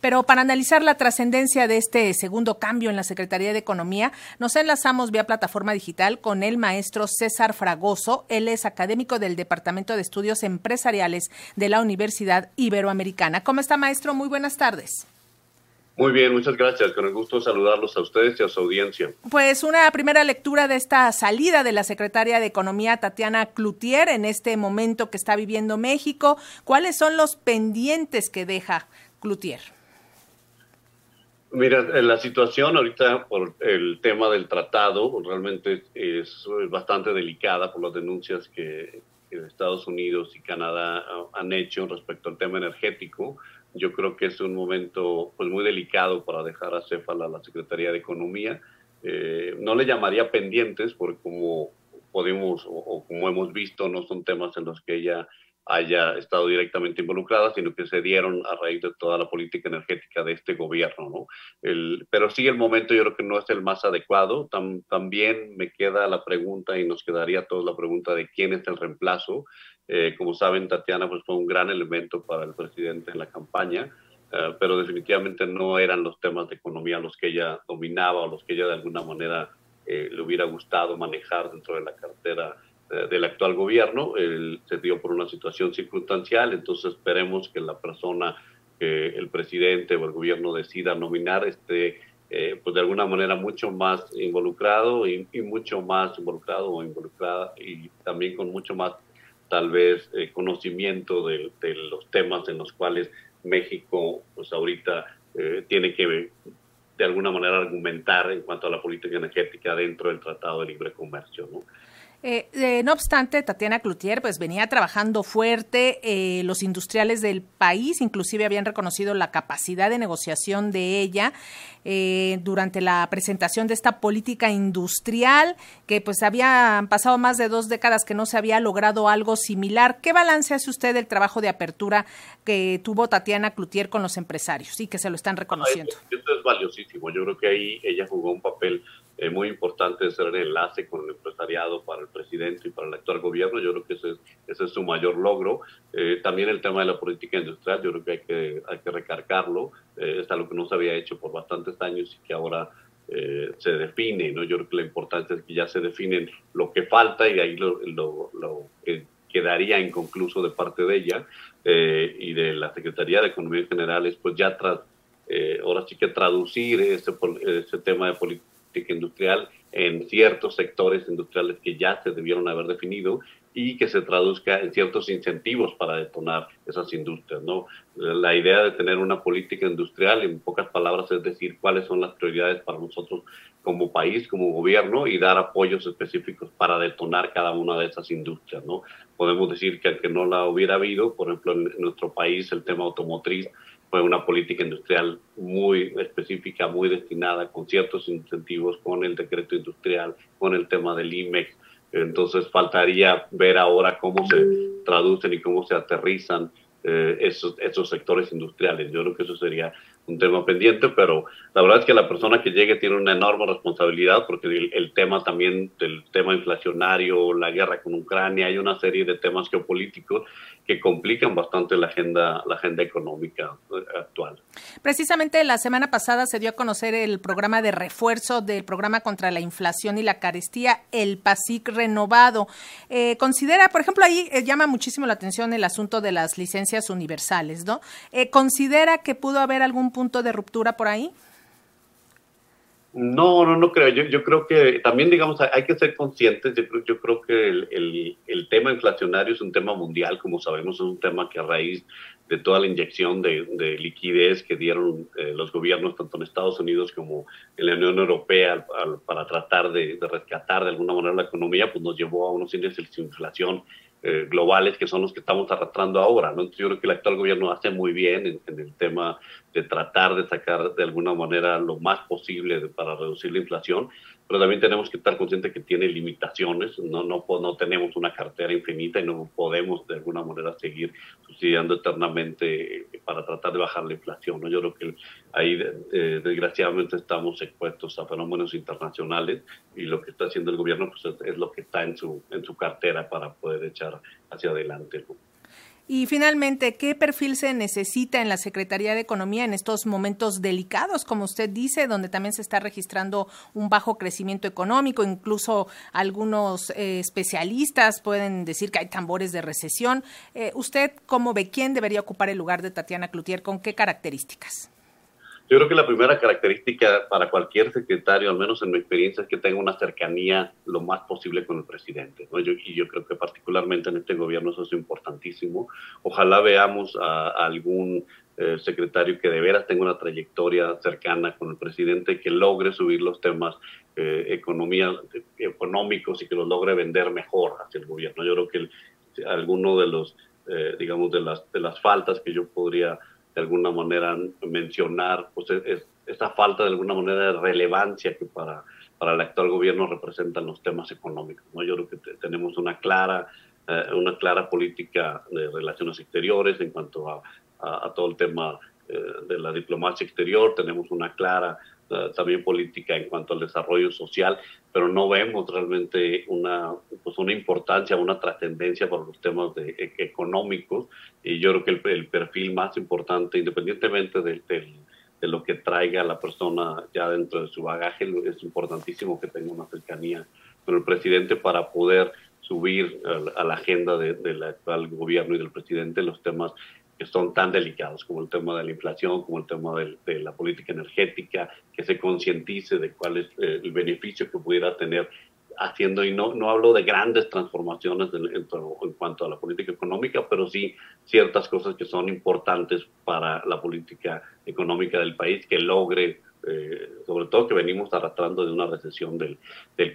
Pero para analizar la trascendencia de este segundo cambio en la Secretaría de Economía, nos enlazamos vía plataforma digital con el maestro César Fragoso. Él es académico del Departamento de Estudios Empresariales de la Universidad Iberoamericana. ¿Cómo está, maestro? Muy buenas tardes. Muy bien, muchas gracias. Con el gusto de saludarlos a ustedes y a su audiencia. Pues una primera lectura de esta salida de la secretaria de Economía, Tatiana Cloutier, en este momento que está viviendo México. ¿Cuáles son los pendientes que deja Cloutier? Mira, la situación ahorita por el tema del tratado realmente es bastante delicada por las denuncias que, Estados Unidos y Canadá han hecho respecto al tema energético. Yo creo que es un momento pues muy delicado para dejar a Cefala la Secretaría de Economía. Eh, no le llamaría pendientes porque como podemos o, como hemos visto no son temas en los que ella haya estado directamente involucrada, sino que se dieron a raíz de toda la política energética de este gobierno. ¿no? El, pero sí, el momento yo creo que no es el más adecuado. también me queda la pregunta y nos quedaría a todos la pregunta de quién es el reemplazo. Eh, como saben, Tatiana pues, fue un gran elemento para el presidente en la campaña. Eh, pero definitivamente no eran los temas de economía los que ella dominaba o los que ella de alguna manera eh, le hubiera gustado manejar dentro de la cartera del actual gobierno. se dio por una situación circunstancial, entonces esperemos que la persona que el presidente o el gobierno decida nominar esté, eh, pues de alguna manera, mucho más involucrado y, mucho más involucrado o involucrada y también con mucho más, tal vez, eh, conocimiento de, de, los temas en los cuales México, pues ahorita tiene que de alguna manera argumentar en cuanto a la política energética dentro del Tratado de Libre Comercio. ¿no? Eh, eh, no obstante, Tatiana Cloutier pues venía trabajando fuerte. Eh, los industriales del país inclusive habían reconocido la capacidad de negociación de ella durante la presentación de esta política industrial que pues habían pasado más de dos décadas que no se había logrado algo similar. ¿Qué balance hace usted del trabajo de apertura que tuvo Tatiana Cloutier con los empresarios y que se lo están reconociendo? Es valiosísimo. Yo creo que ahí ella jugó un papel eh, muy importante ser el enlace con el empresariado para el presidente y para el actual gobierno. Yo creo que ese es, ese es su mayor logro. Eh, también el tema de la política industrial, yo creo que hay que, hay que recargarlo. Eh, es algo que no se había hecho por bastantes años y que ahora se define. ¿no? Yo creo que la importancia es que ya se definen lo que falta y ahí lo, lo, lo que quedaría inconcluso de parte de ella y de la Secretaría de Economía General pues ya tras, ahora sí que traducir ese, ese tema de política industrial en ciertos sectores industriales que ya se debieron haber definido y que se traduzca en ciertos incentivos para detonar esas industrias. ¿no? La idea de tener una política industrial, en pocas palabras, es decir cuáles son las prioridades para nosotros como país, como gobierno, y dar apoyos específicos para detonar cada una de esas industrias. ¿no? Podemos decir que aunque no la hubiera habido, por ejemplo, en nuestro país el tema automotriz fue una política industrial muy específica, muy destinada, con ciertos incentivos, con el decreto industrial, con el tema del IMEX. Entonces faltaría ver ahora cómo se traducen y cómo se aterrizan eh, esos, esos sectores industriales. Yo creo que eso sería un tema pendiente, pero la verdad es que la persona que llegue tiene una enorme responsabilidad porque el, tema también del tema inflacionario, la guerra con Ucrania, hay una serie de temas geopolíticos que complican bastante la agenda, la agenda económica eh, actual. Precisamente la semana pasada se dio a conocer el programa de refuerzo del programa contra la inflación y la carestía, el PASIC renovado. Eh, considera, por ejemplo, ahí eh, llama muchísimo la atención el asunto de las licencias universales, ¿no? ¿Considera que pudo haber algún punto de ruptura por ahí? No, no, no creo. Yo, yo creo que también, digamos, hay que ser conscientes. Yo creo, yo creo que el, tema inflacionario es un tema mundial, como sabemos, es un tema que a raíz de toda la inyección de, de liquidez que dieron eh, los gobiernos, tanto en Estados Unidos como en la Unión Europea, para tratar de, de, rescatar de alguna manera la economía, pues nos llevó a unos índices de inflación eh, globales que son los que estamos arrastrando ahora. ¿no? yo creo que el actual gobierno hace muy bien en, el tema de tratar de sacar de alguna manera lo más posible para reducir la inflación, pero también tenemos que estar conscientes que tiene limitaciones, no, no, no tenemos una cartera infinita y no podemos de alguna manera seguir subsidiando eternamente para tratar de bajar la inflación. ¿no? Yo creo que ahí eh, desgraciadamente estamos expuestos a fenómenos internacionales y lo que está haciendo el gobierno pues, es, lo que está en su, en su cartera para poder echar hacia adelante. Y finalmente, ¿qué perfil se necesita en la Secretaría de Economía en estos momentos delicados, como usted dice, donde también se está registrando un bajo crecimiento económico? Incluso algunos eh, especialistas pueden decir que hay tambores de recesión. Eh, ¿Usted cómo ve quién debería ocupar el lugar de Tatiana Cloutier? ¿Con qué características? Yo creo que la primera característica para cualquier secretario, al menos en mi experiencia, es que tenga una cercanía lo más posible con el presidente. y yo creo que particularmente en este gobierno eso es importantísimo. Ojalá veamos a, algún eh, secretario que de veras tenga una trayectoria cercana con el presidente, que logre subir los temas eh, economía, económicos y que los logre vender mejor hacia el gobierno. Yo creo que alguno de los, eh, digamos, de las, de las faltas que yo podría de alguna manera mencionar pues es, esa falta de alguna manera de relevancia que para, para el actual gobierno representan los temas económicos. ¿no? Yo creo que tenemos una clara, eh, una clara política de relaciones exteriores en cuanto a, a, todo el tema eh, de la diplomacia exterior, tenemos una clara también política en cuanto al desarrollo social, pero no vemos realmente una, pues una importancia, una trascendencia por los temas de, e, económicos. Y yo creo que el, perfil más importante, independientemente de, de, lo que traiga la persona ya dentro de su bagaje, es importantísimo que tenga una cercanía con el presidente para poder subir a la agenda del actual gobierno y del presidente los temas que son tan delicados como el tema de la inflación, como el tema de, la política energética, que se concientice de cuál es eh, el beneficio que pudiera tener haciendo, y no, no hablo de grandes transformaciones en, en, cuanto a la política económica, pero sí ciertas cosas que son importantes para la política económica del país, que logre eh, sobre todo que venimos arrastrando de una recesión del,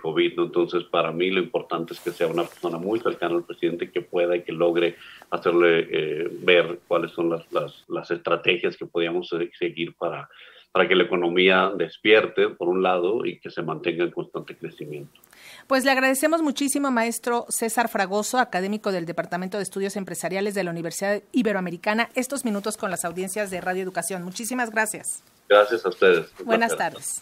COVID. Entonces, para mí lo importante es que sea una persona muy cercana al presidente que pueda y que logre hacerle eh, ver cuáles son las, las, las, estrategias que podríamos seguir para, para que la economía despierte, por un lado, y que se mantenga en constante crecimiento. Pues le agradecemos muchísimo, maestro César Fragoso, académico del Departamento de Estudios Empresariales de la Universidad Iberoamericana, estos minutos con las audiencias de Radio Educación. Muchísimas gracias. Gracias a ustedes. Buenas tardes.